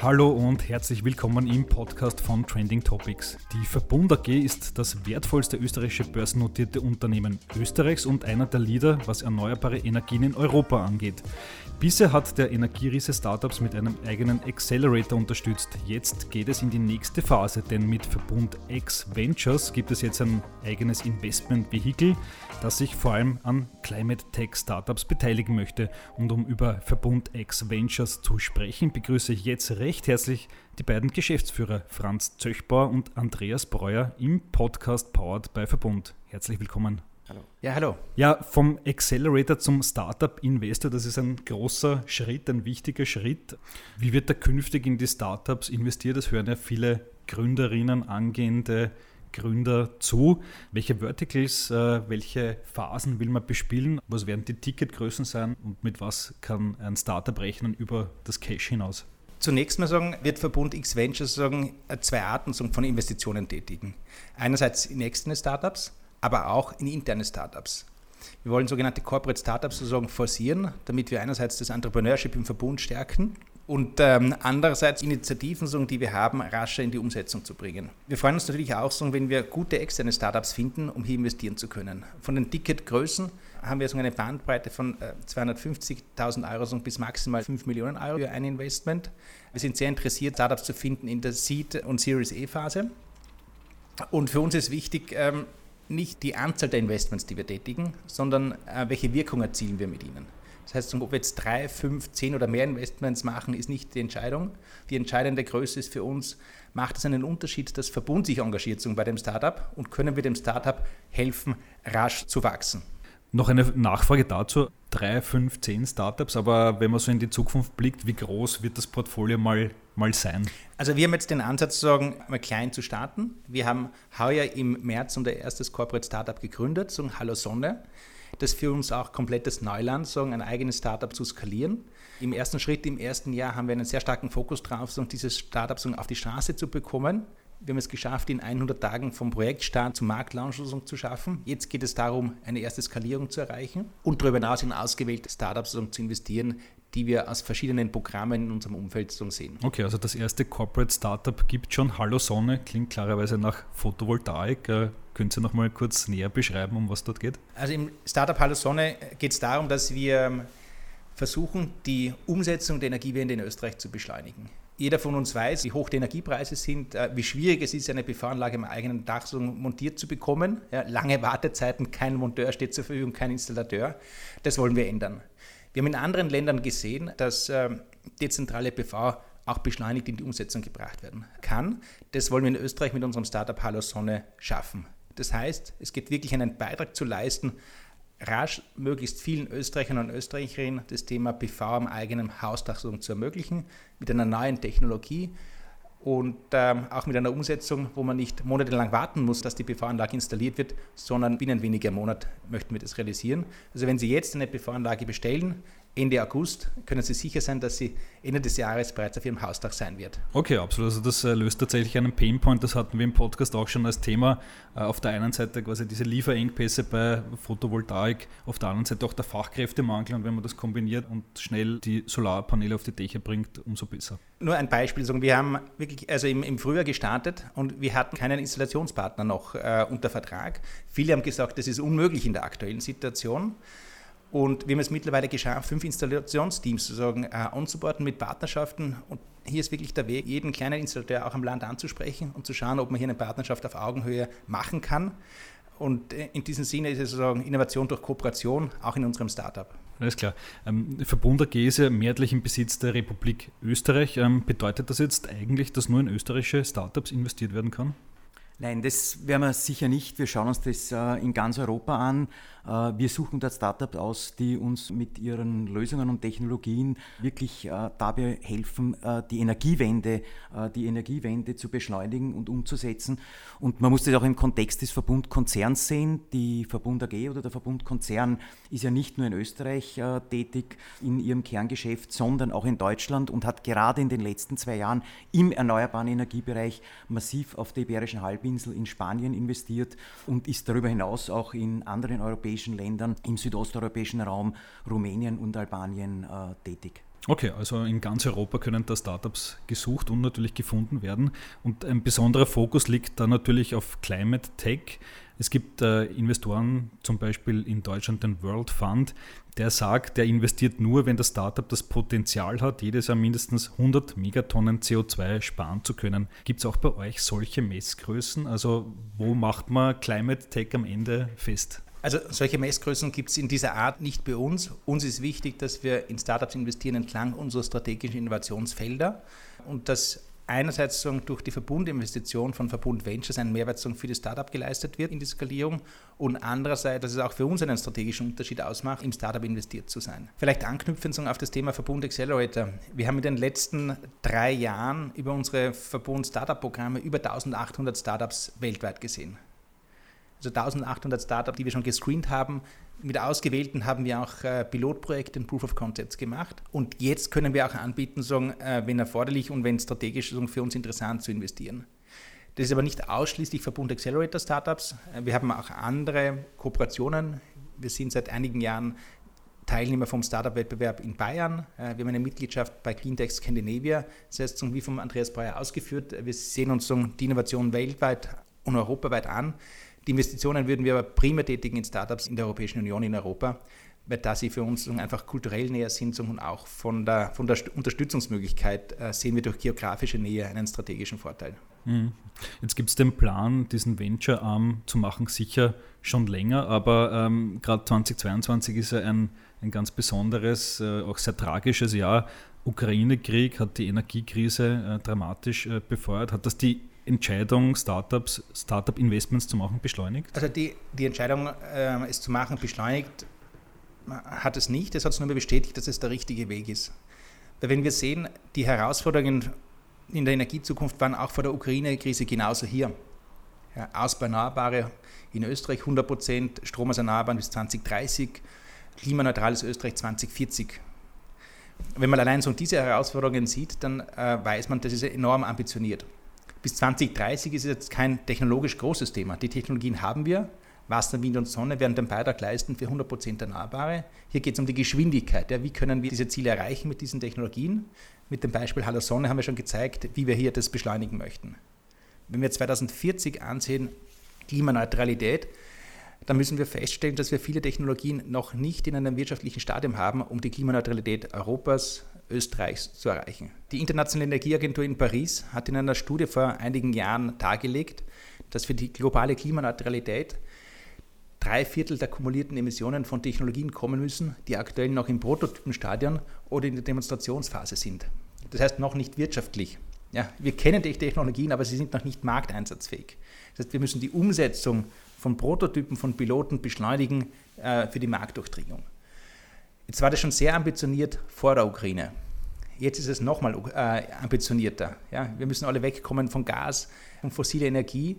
Hallo und herzlich willkommen im Podcast von Trending Topics. Die Verbund AG ist das wertvollste österreichische börsennotierte Unternehmen Österreichs und einer der Leader, was erneuerbare Energien in Europa angeht. Bisher hat der Energieriese Startups mit einem eigenen Accelerator unterstützt. Jetzt geht es in die nächste Phase, denn mit Verbund X Ventures gibt es jetzt ein eigenes Investment-Vehikel, das sich vor allem an Climate Tech Startups beteiligen möchte. Und um über Verbund X Ventures zu sprechen, begrüße ich jetzt recht herzlich die beiden Geschäftsführer Franz Zöchbauer und Andreas Breuer im Podcast Powered bei Verbund. Herzlich willkommen. Hallo. Ja, hallo. Ja, vom Accelerator zum Startup Investor, das ist ein großer Schritt, ein wichtiger Schritt. Wie wird da künftig in die Startups investiert? Das hören ja viele Gründerinnen, angehende Gründer zu. Welche Verticals, äh, welche Phasen will man bespielen? Was werden die Ticketgrößen sein und mit was kann ein Startup rechnen über das Cash hinaus? Zunächst mal sagen, wird Verbund X Ventures sagen, zwei Arten von Investitionen tätigen. Einerseits in externe Startups, aber auch in interne Startups. Wir wollen sogenannte Corporate Startups sozusagen forcieren, damit wir einerseits das Entrepreneurship im Verbund stärken und ähm, andererseits Initiativen, die wir haben, rascher in die Umsetzung zu bringen. Wir freuen uns natürlich auch, wenn wir gute externe Startups finden, um hier investieren zu können. Von den Ticketgrößen haben wir so eine Bandbreite von 250.000 äh, Euro bis maximal 5 Millionen Euro für ein Investment. Wir sind sehr interessiert, Startups zu finden in der Seed- und Series E-Phase. Und für uns ist wichtig, ähm, nicht die Anzahl der Investments, die wir tätigen, sondern äh, welche Wirkung erzielen wir mit ihnen. Das heißt, ob wir jetzt drei, fünf, zehn oder mehr Investments machen, ist nicht die Entscheidung. Die entscheidende Größe ist für uns, macht es einen Unterschied, dass Verbund sich engagiert bei dem Startup und können wir dem Startup helfen, rasch zu wachsen. Noch eine Nachfrage dazu. Drei, fünf, zehn Startups, aber wenn man so in die Zukunft blickt, wie groß wird das Portfolio mal, mal sein? Also wir haben jetzt den Ansatz, sagen, mal klein zu starten. Wir haben heuer im März unser erstes Corporate Startup gegründet, so Hallo Sonne. Das für uns auch komplettes Neuland, sagen, ein eigenes Startup zu skalieren. Im ersten Schritt, im ersten Jahr haben wir einen sehr starken Fokus drauf, sagen, dieses Startup sagen, auf die Straße zu bekommen. Wir haben es geschafft, in 100 Tagen vom Projektstart zum Marktlaunch zu schaffen. Jetzt geht es darum, eine erste Skalierung zu erreichen und darüber hinaus in ausgewählte Startups zu investieren, die wir aus verschiedenen Programmen in unserem Umfeld sehen. Okay, also das erste Corporate Startup gibt schon. Hallo Sonne, klingt klarerweise nach Photovoltaik. Äh, können Sie noch mal kurz näher beschreiben, um was dort geht? Also im Startup Hallo Sonne geht es darum, dass wir ähm, versuchen, die Umsetzung der Energiewende in Österreich zu beschleunigen. Jeder von uns weiß, wie hoch die Energiepreise sind, äh, wie schwierig es ist, eine PV-Anlage im eigenen Dach so montiert zu bekommen. Ja, lange Wartezeiten, kein Monteur steht zur Verfügung, kein Installateur. Das wollen wir ändern. Wir haben in anderen Ländern gesehen, dass äh, dezentrale PV auch beschleunigt in die Umsetzung gebracht werden kann. Das wollen wir in Österreich mit unserem Startup Hallo Sonne schaffen. Das heißt, es geht wirklich einen Beitrag zu leisten, rasch möglichst vielen Österreichern und Österreicherinnen das Thema PV am eigenen Hausdach zu ermöglichen, mit einer neuen Technologie und ähm, auch mit einer Umsetzung, wo man nicht monatelang warten muss, dass die PV-Anlage installiert wird, sondern binnen weniger Monat möchten wir das realisieren. Also wenn Sie jetzt eine PV-Anlage bestellen, Ende August können Sie sicher sein, dass sie Ende des Jahres bereits auf Ihrem Hausdach sein wird. Okay, absolut. Also das äh, löst tatsächlich einen Painpoint. Das hatten wir im Podcast auch schon als Thema. Äh, auf der einen Seite quasi diese Lieferengpässe bei Photovoltaik, auf der anderen Seite auch der Fachkräftemangel. Und wenn man das kombiniert und schnell die Solarpaneele auf die Dächer bringt, umso besser. Nur ein Beispiel. Wir haben wirklich also im, im Frühjahr gestartet und wir hatten keinen Installationspartner noch äh, unter Vertrag. Viele haben gesagt, das ist unmöglich in der aktuellen Situation. Und wir haben es mittlerweile geschafft, fünf Installationsteams sozusagen äh, mit Partnerschaften. Und hier ist wirklich der Weg, jeden kleinen Installateur auch am Land anzusprechen und zu schauen, ob man hier eine Partnerschaft auf Augenhöhe machen kann. Und äh, in diesem Sinne ist es sozusagen Innovation durch Kooperation, auch in unserem Startup. Alles klar. Ähm, Verbund AG ist ja mehrheitlich im Besitz der Republik Österreich. Ähm, bedeutet das jetzt eigentlich, dass nur in österreichische Startups investiert werden kann? Nein, das werden wir sicher nicht. Wir schauen uns das äh, in ganz Europa an. Äh, wir suchen dort Startups aus, die uns mit ihren Lösungen und Technologien wirklich äh, dabei helfen, die Energiewende, die Energiewende zu beschleunigen und umzusetzen. Und man muss das auch im Kontext des Verbundkonzerns sehen. Die Verbund AG oder der Verbundkonzern ist ja nicht nur in Österreich tätig in ihrem Kerngeschäft, sondern auch in Deutschland und hat gerade in den letzten zwei Jahren im erneuerbaren Energiebereich massiv auf der Iberischen Halbinsel in Spanien investiert und ist darüber hinaus auch in anderen europäischen europäischen Ländern im südosteuropäischen Raum, Rumänien und Albanien äh, tätig. Okay, also in ganz Europa können da Startups gesucht und natürlich gefunden werden. Und ein besonderer Fokus liegt da natürlich auf Climate Tech. Es gibt äh, Investoren, zum Beispiel in Deutschland den World Fund, der sagt, der investiert nur, wenn das Startup das Potenzial hat, jedes Jahr mindestens 100 Megatonnen CO2 sparen zu können. Gibt es auch bei euch solche Messgrößen? Also wo macht man Climate Tech am Ende fest? Also solche Messgrößen gibt es in dieser Art nicht bei uns. Uns ist wichtig, dass wir in Startups investieren entlang unserer strategischen Innovationsfelder und dass einerseits durch die Verbundinvestition von Verbund Ventures ein Mehrwert für das Startup geleistet wird in die Skalierung und andererseits, dass es auch für uns einen strategischen Unterschied ausmacht, im Startup investiert zu sein. Vielleicht anknüpfend auf das Thema Verbund Accelerator. Wir haben in den letzten drei Jahren über unsere Verbund Startup Programme über 1800 Startups weltweit gesehen. Also 1800 Startups, die wir schon gescreent haben, mit Ausgewählten haben wir auch äh, Pilotprojekte und Proof of Concepts gemacht. Und jetzt können wir auch anbieten, äh, wenn erforderlich und wenn strategisch für uns interessant zu investieren. Das ist aber nicht ausschließlich Verbund Accelerator Startups. Äh, wir haben auch andere Kooperationen. Wir sind seit einigen Jahren Teilnehmer vom Startup-Wettbewerb in Bayern. Wir haben eine Mitgliedschaft bei Cleantech Scandinavia. Das heißt, wie vom Andreas Breuer ausgeführt, wir sehen uns die Innovation weltweit und europaweit an. Die Investitionen würden wir aber primär tätigen in Startups in der Europäischen Union, in Europa, weil da sie für uns einfach kulturell näher sind und auch von der, von der Unterstützungsmöglichkeit äh, sehen wir durch geografische Nähe einen strategischen Vorteil. Mhm. Jetzt gibt es den Plan, diesen Venture-Arm zu machen, sicher schon länger, aber ähm, gerade 2022 ist ja ein, ein ganz besonderes, äh, auch sehr tragisches Jahr. Ukraine-Krieg hat die Energiekrise äh, dramatisch äh, befeuert. Hat das die Entscheidung, Startups, Startup-Investments zu machen, beschleunigt? Also die, die Entscheidung, äh, es zu machen, beschleunigt hat es nicht. Es hat es nur bestätigt, dass es der richtige Weg ist. Weil wenn wir sehen, die Herausforderungen in der Energiezukunft waren auch vor der Ukraine-Krise genauso hier. Ja, Ausbau in Österreich 100 Prozent, Strom aus Erneuerbaren bis 2030, klimaneutrales Österreich 2040. Wenn man allein so diese Herausforderungen sieht, dann äh, weiß man, das ist enorm ambitioniert. Bis 2030 ist es jetzt kein technologisch großes Thema. Die Technologien haben wir. Wasser, Wind und Sonne werden den Beitrag leisten für 100% Erneuerbare. Hier geht es um die Geschwindigkeit. Ja, wie können wir diese Ziele erreichen mit diesen Technologien? Mit dem Beispiel Hallo Sonne haben wir schon gezeigt, wie wir hier das beschleunigen möchten. Wenn wir 2040 ansehen, Klimaneutralität, dann müssen wir feststellen, dass wir viele Technologien noch nicht in einem wirtschaftlichen Stadium haben, um die Klimaneutralität Europas, Österreichs zu erreichen. Die Internationale Energieagentur in Paris hat in einer Studie vor einigen Jahren dargelegt, dass für die globale Klimaneutralität drei Viertel der kumulierten Emissionen von Technologien kommen müssen, die aktuell noch im Prototypenstadion oder in der Demonstrationsphase sind. Das heißt noch nicht wirtschaftlich. Ja, wir kennen die Technologien, aber sie sind noch nicht markteinsatzfähig. Das heißt, wir müssen die Umsetzung von Prototypen, von Piloten beschleunigen äh, für die Marktdurchdringung. Jetzt war das schon sehr ambitioniert vor der Ukraine. Jetzt ist es nochmal äh, ambitionierter. Ja? Wir müssen alle wegkommen von Gas und fossiler Energie.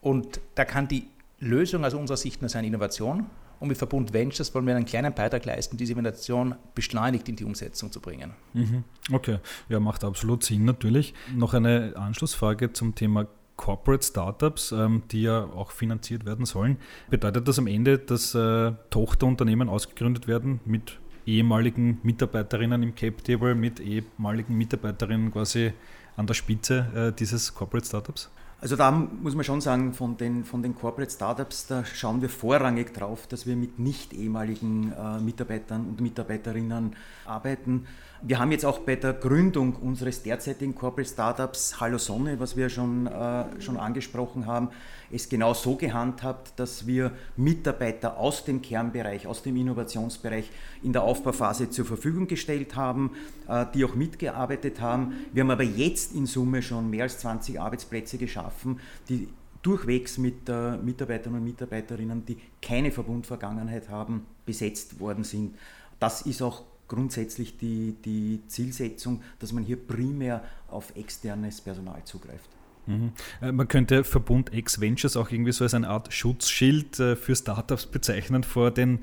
Und da kann die Lösung aus unserer Sicht nur sein Innovation. Und mit Verbund Ventures wollen wir einen kleinen Beitrag leisten, diese Innovation beschleunigt in die Umsetzung zu bringen. Mhm. Okay, ja, macht absolut Sinn natürlich. Noch eine Anschlussfrage zum Thema Corporate Startups, ähm, die ja auch finanziert werden sollen. Bedeutet das am Ende, dass äh, Tochterunternehmen ausgegründet werden mit ehemaligen Mitarbeiterinnen im Cap Table, mit ehemaligen Mitarbeiterinnen quasi an der Spitze äh, dieses Corporate Startups? Also da muss man schon sagen, von den, von den Corporate Startups, da schauen wir vorrangig drauf, dass wir mit nicht ehemaligen äh, Mitarbeitern und Mitarbeiterinnen arbeiten. Wir haben jetzt auch bei der Gründung unseres derzeitigen Corporate Startups Hallo Sonne, was wir schon, äh, schon angesprochen haben, es genau so gehandhabt, dass wir Mitarbeiter aus dem Kernbereich, aus dem Innovationsbereich in der Aufbauphase zur Verfügung gestellt haben, äh, die auch mitgearbeitet haben. Wir haben aber jetzt in Summe schon mehr als 20 Arbeitsplätze geschaffen, die durchwegs mit äh, Mitarbeitern und Mitarbeiterinnen, die keine Verbundvergangenheit haben, besetzt worden sind. Das ist auch grundsätzlich die, die Zielsetzung, dass man hier primär auf externes Personal zugreift. Mhm. Äh, man könnte Verbund X Ventures auch irgendwie so als eine Art Schutzschild äh, für Startups bezeichnen vor den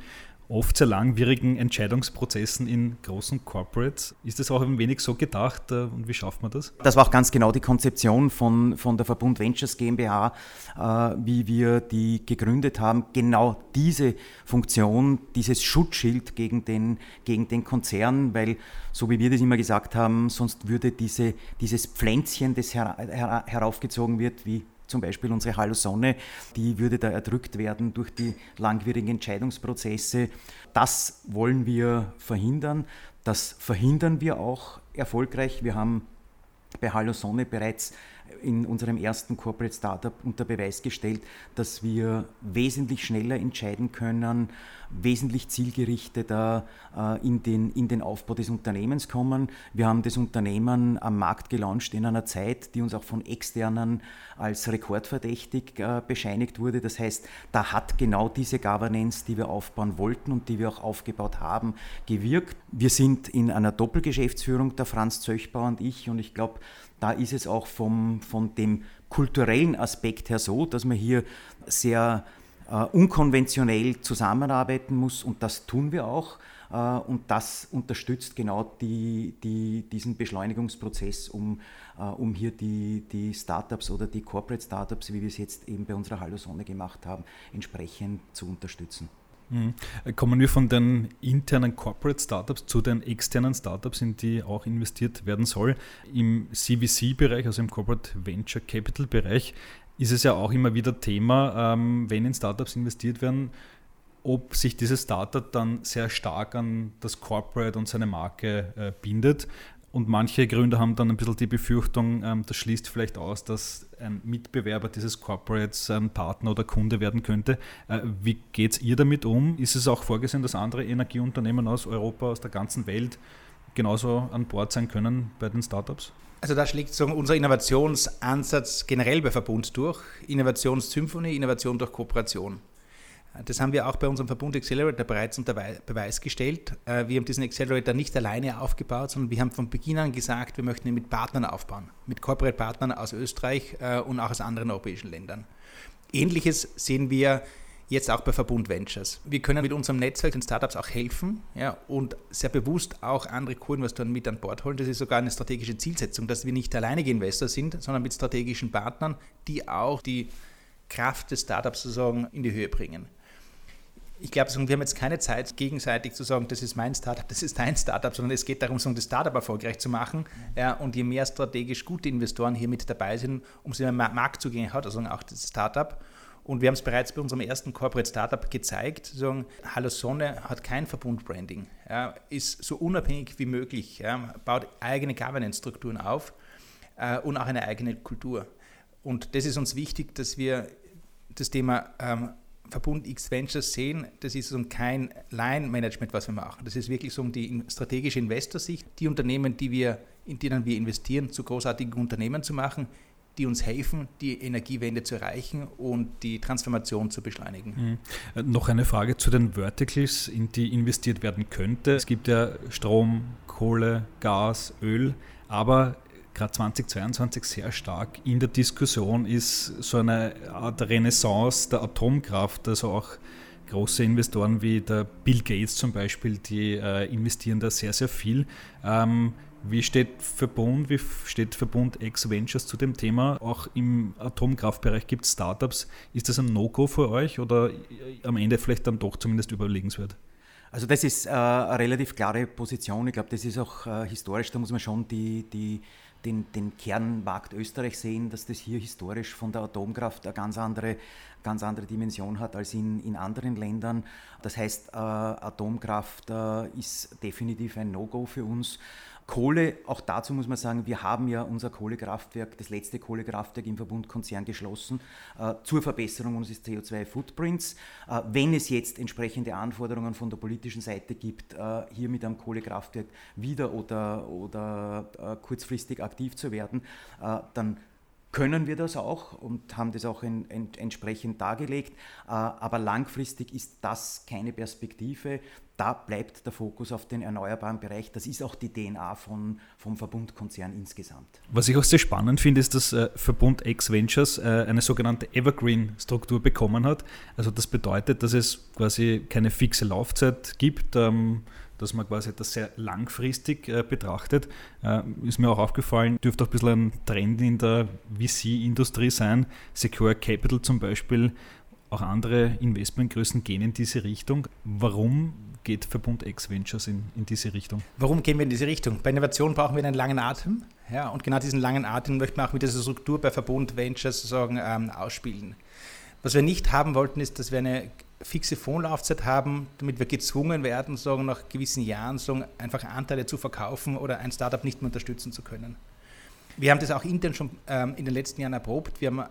oft sehr langwierigen Entscheidungsprozessen in großen Corporates. Ist das auch ein wenig so gedacht äh, und wie schafft man das? Das war auch ganz genau die Konzeption von, von der Verbund Ventures GmbH, äh, wie wir die gegründet haben. Genau diese Funktion, dieses Schutzschild gegen den, gegen den Konzern, weil so wie wir das immer gesagt haben, sonst würde diese, dieses Pflänzchen, das her, her, heraufgezogen wird, wie zum Beispiel unsere Hallo Sonne, die würde da erdrückt werden durch die langwierigen Entscheidungsprozesse. Das wollen wir verhindern. Das verhindern wir auch erfolgreich. Wir haben bei Hallo Sonne bereits in unserem ersten Corporate Startup unter Beweis gestellt, dass wir wesentlich schneller entscheiden können, wesentlich zielgerichteter äh, in, den, in den Aufbau des Unternehmens kommen. Wir haben das Unternehmen am Markt gelauncht in einer Zeit, die uns auch von externen als rekordverdächtig äh, bescheinigt wurde. Das heißt, da hat genau diese Governance, die wir aufbauen wollten und die wir auch aufgebaut haben, gewirkt. Wir sind in einer Doppelgeschäftsführung, der Franz Zöchbauer und ich, und ich glaube, da ist es auch vom, von dem kulturellen Aspekt her so, dass man hier sehr äh, unkonventionell zusammenarbeiten muss und das tun wir auch. Äh, und das unterstützt genau die, die, diesen Beschleunigungsprozess, um, äh, um hier die, die Startups oder die Corporate Startups, wie wir es jetzt eben bei unserer Hallo Sonne gemacht haben, entsprechend zu unterstützen. Mhm. Kommen wir von den internen Corporate Startups zu den externen Startups, in die auch investiert werden soll. Im CVC-Bereich, also im Corporate Venture Capital Bereich, ist es ja auch immer wieder Thema, ähm, wenn in Startups investiert werden, ob sich dieses Startup dann sehr stark an das Corporate und seine Marke äh, bindet. Und manche Gründer haben dann ein bisschen die Befürchtung, ähm, das schließt vielleicht aus, dass ein Mitbewerber dieses Corporates ein Partner oder Kunde werden könnte. Äh, wie geht ihr damit um? Ist es auch vorgesehen, dass andere Energieunternehmen aus Europa, aus der ganzen Welt genauso an Bord sein können bei den Startups? Also da schlägt so unser Innovationsansatz generell bei Verbund durch. Innovationssymphonie, Innovation durch Kooperation. Das haben wir auch bei unserem Verbund Accelerator bereits unter Beweis gestellt. Äh, wir haben diesen Accelerator nicht alleine aufgebaut, sondern wir haben von Beginn an gesagt, wir möchten ihn mit Partnern aufbauen, mit Corporate Partnern aus Österreich äh, und auch aus anderen europäischen Ländern. Ähnliches sehen wir jetzt auch bei Verbund Ventures. Wir können mit unserem Netzwerk den Startups auch helfen ja, und sehr bewusst auch andere Co-Investoren mit an Bord holen. Das ist sogar eine strategische Zielsetzung, dass wir nicht alleinige Investor sind, sondern mit strategischen Partnern, die auch die Kraft des Startups sozusagen in die Höhe bringen ich glaube, wir haben jetzt keine Zeit, gegenseitig zu sagen, das ist mein Startup, das ist dein Startup, sondern es geht darum, das Startup erfolgreich zu machen. Und je mehr strategisch gute Investoren hier mit dabei sind, umso mehr Marktzugänge hat also auch das Startup. Und wir haben es bereits bei unserem ersten Corporate Startup gezeigt. Sagen, Hallo Sonne hat kein Verbundbranding, ist so unabhängig wie möglich, baut eigene Governance-Strukturen auf äh, und auch eine eigene Kultur. Und das ist uns wichtig, dass wir das Thema ähm, Verbund X Ventures sehen, das ist um kein Line-Management, was wir machen. Das ist wirklich so um die strategische Investorsicht, die Unternehmen, die wir, in denen wir investieren, zu großartigen Unternehmen zu machen, die uns helfen, die Energiewende zu erreichen und die Transformation zu beschleunigen. Mhm. Äh, noch eine Frage zu den Verticals, in die investiert werden könnte. Es gibt ja Strom, Kohle, Gas, Öl, aber gerade 2022 sehr stark in der Diskussion ist so eine Art Renaissance der Atomkraft, also auch große Investoren wie der Bill Gates zum Beispiel, die äh, investieren da sehr, sehr viel. Ähm, wie steht Verbund, wie steht Verbund X Ventures zu dem Thema? Auch im Atomkraftbereich gibt es Startups. Ist das ein No-Go für euch oder am Ende vielleicht dann doch zumindest überlegenswert? Also das ist äh, eine relativ klare Position. Ich glaube, das ist auch äh, historisch, da muss man schon die, die den, den Kernmarkt Österreich sehen, dass das hier historisch von der Atomkraft eine ganz andere, ganz andere Dimension hat als in, in anderen Ländern. Das heißt, äh, Atomkraft äh, ist definitiv ein No-Go für uns. Kohle, auch dazu muss man sagen, wir haben ja unser Kohlekraftwerk, das letzte Kohlekraftwerk im Verbundkonzern geschlossen, äh, zur Verbesserung unseres CO2-Footprints. Äh, wenn es jetzt entsprechende Anforderungen von der politischen Seite gibt, äh, hier mit einem Kohlekraftwerk wieder oder, oder äh, kurzfristig aktiv zu werden, äh, dann können wir das auch und haben das auch in, in, entsprechend dargelegt. Äh, aber langfristig ist das keine Perspektive. Da bleibt der Fokus auf den erneuerbaren Bereich. Das ist auch die DNA von, vom Verbundkonzern insgesamt. Was ich auch sehr spannend finde, ist, dass äh, Verbund X Ventures äh, eine sogenannte Evergreen-Struktur bekommen hat. Also das bedeutet, dass es quasi keine fixe Laufzeit gibt. Dass man quasi das sehr langfristig äh, betrachtet. Äh, ist mir auch aufgefallen, dürfte auch ein bisschen ein Trend in der VC-Industrie sein. Secure Capital zum Beispiel, auch andere Investmentgrößen gehen in diese Richtung. Warum geht Verbund X Ventures in, in diese Richtung? Warum gehen wir in diese Richtung? Bei Innovation brauchen wir einen langen Atem. Ja, und genau diesen langen Atem möchten wir auch mit dieser Struktur bei Verbund Ventures sozusagen ähm, ausspielen. Was wir nicht haben wollten, ist, dass wir eine fixe Fondslaufzeit haben, damit wir gezwungen werden, sagen, nach gewissen Jahren sagen, einfach Anteile zu verkaufen oder ein Startup nicht mehr unterstützen zu können. Wir haben das auch intern schon ähm, in den letzten Jahren erprobt. Wir haben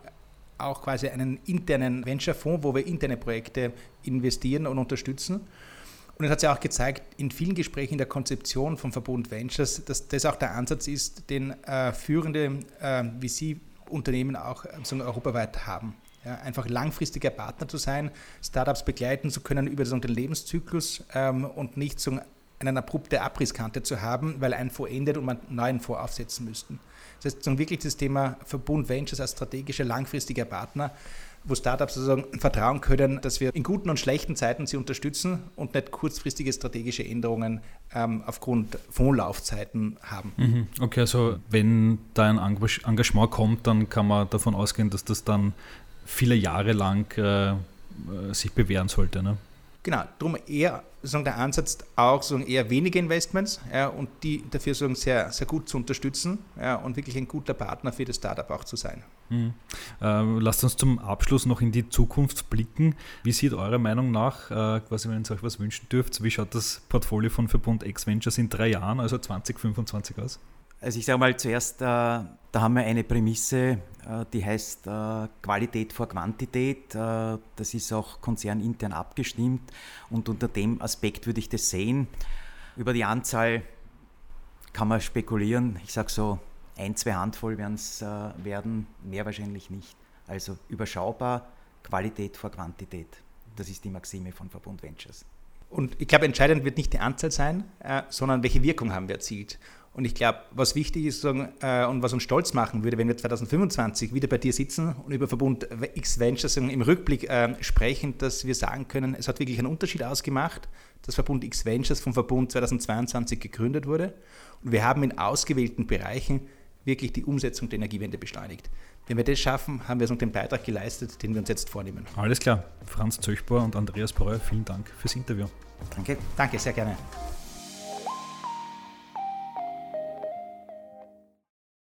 auch quasi einen internen Venture-Fonds, wo wir interne Projekte investieren und unterstützen. Und es hat sich auch gezeigt, in vielen Gesprächen in der Konzeption vom Verbund Ventures, dass das auch der Ansatz ist, den äh, führende äh, VC-Unternehmen auch äh, europaweit haben. Ja, einfach langfristiger Partner zu sein, Startups begleiten zu können über den Lebenszyklus ähm, und nicht so eine abrupte Abrisskante zu haben, weil ein Fonds endet und man einen neuen Fonds aufsetzen müssten. Das heißt, wirklich das Thema Verbund Ventures als strategischer, langfristiger Partner, wo Startups sozusagen vertrauen können, dass wir in guten und schlechten Zeiten sie unterstützen und nicht kurzfristige strategische Änderungen ähm, aufgrund Fondslaufzeiten haben. Mhm. Okay, also wenn da ein Engagement kommt, dann kann man davon ausgehen, dass das dann viele Jahre lang äh, sich bewähren sollte. Ne? Genau, darum eher sagen, der Ansatz auch sagen, eher wenige Investments ja, und die dafür sagen, sehr, sehr gut zu unterstützen ja, und wirklich ein guter Partner für das Startup auch zu sein. Mhm. Äh, lasst uns zum Abschluss noch in die Zukunft blicken. Wie sieht eurer Meinung nach, äh, quasi wenn ihr euch was wünschen dürft, wie schaut das Portfolio von Verbund X Ventures in drei Jahren, also 2025 aus? Also ich sage mal zuerst, äh, da haben wir eine Prämisse, äh, die heißt äh, Qualität vor Quantität. Das ist auch konzernintern abgestimmt und unter dem Aspekt würde ich das sehen. Über die Anzahl kann man spekulieren. Ich sage so, ein, zwei Handvoll werden es werden, mehr wahrscheinlich nicht. Also überschaubar, Qualität vor Quantität. Das ist die Maxime von Verbund Ventures. Und ich glaube, entscheidend wird nicht die Anzahl sein, sondern welche Wirkung haben wir erzielt. Und ich glaube, was wichtig ist sagen, äh, und was uns stolz machen würde, wenn wir 2025 wieder bei dir sitzen und über Verbund X Ventures im Rückblick äh, sprechen, dass wir sagen können, es hat wirklich einen Unterschied ausgemacht, dass Verbund X Ventures vom Verbund 2022 gegründet wurde. Und wir haben in ausgewählten Bereichen wirklich die Umsetzung der Energiewende beschleunigt. Wenn wir das schaffen, haben wir uns den Beitrag geleistet, den wir uns jetzt vornehmen. Alles klar. Franz Zöchbohr und Andreas Breuer, vielen Dank fürs Interview. Danke. Danke, sehr gerne.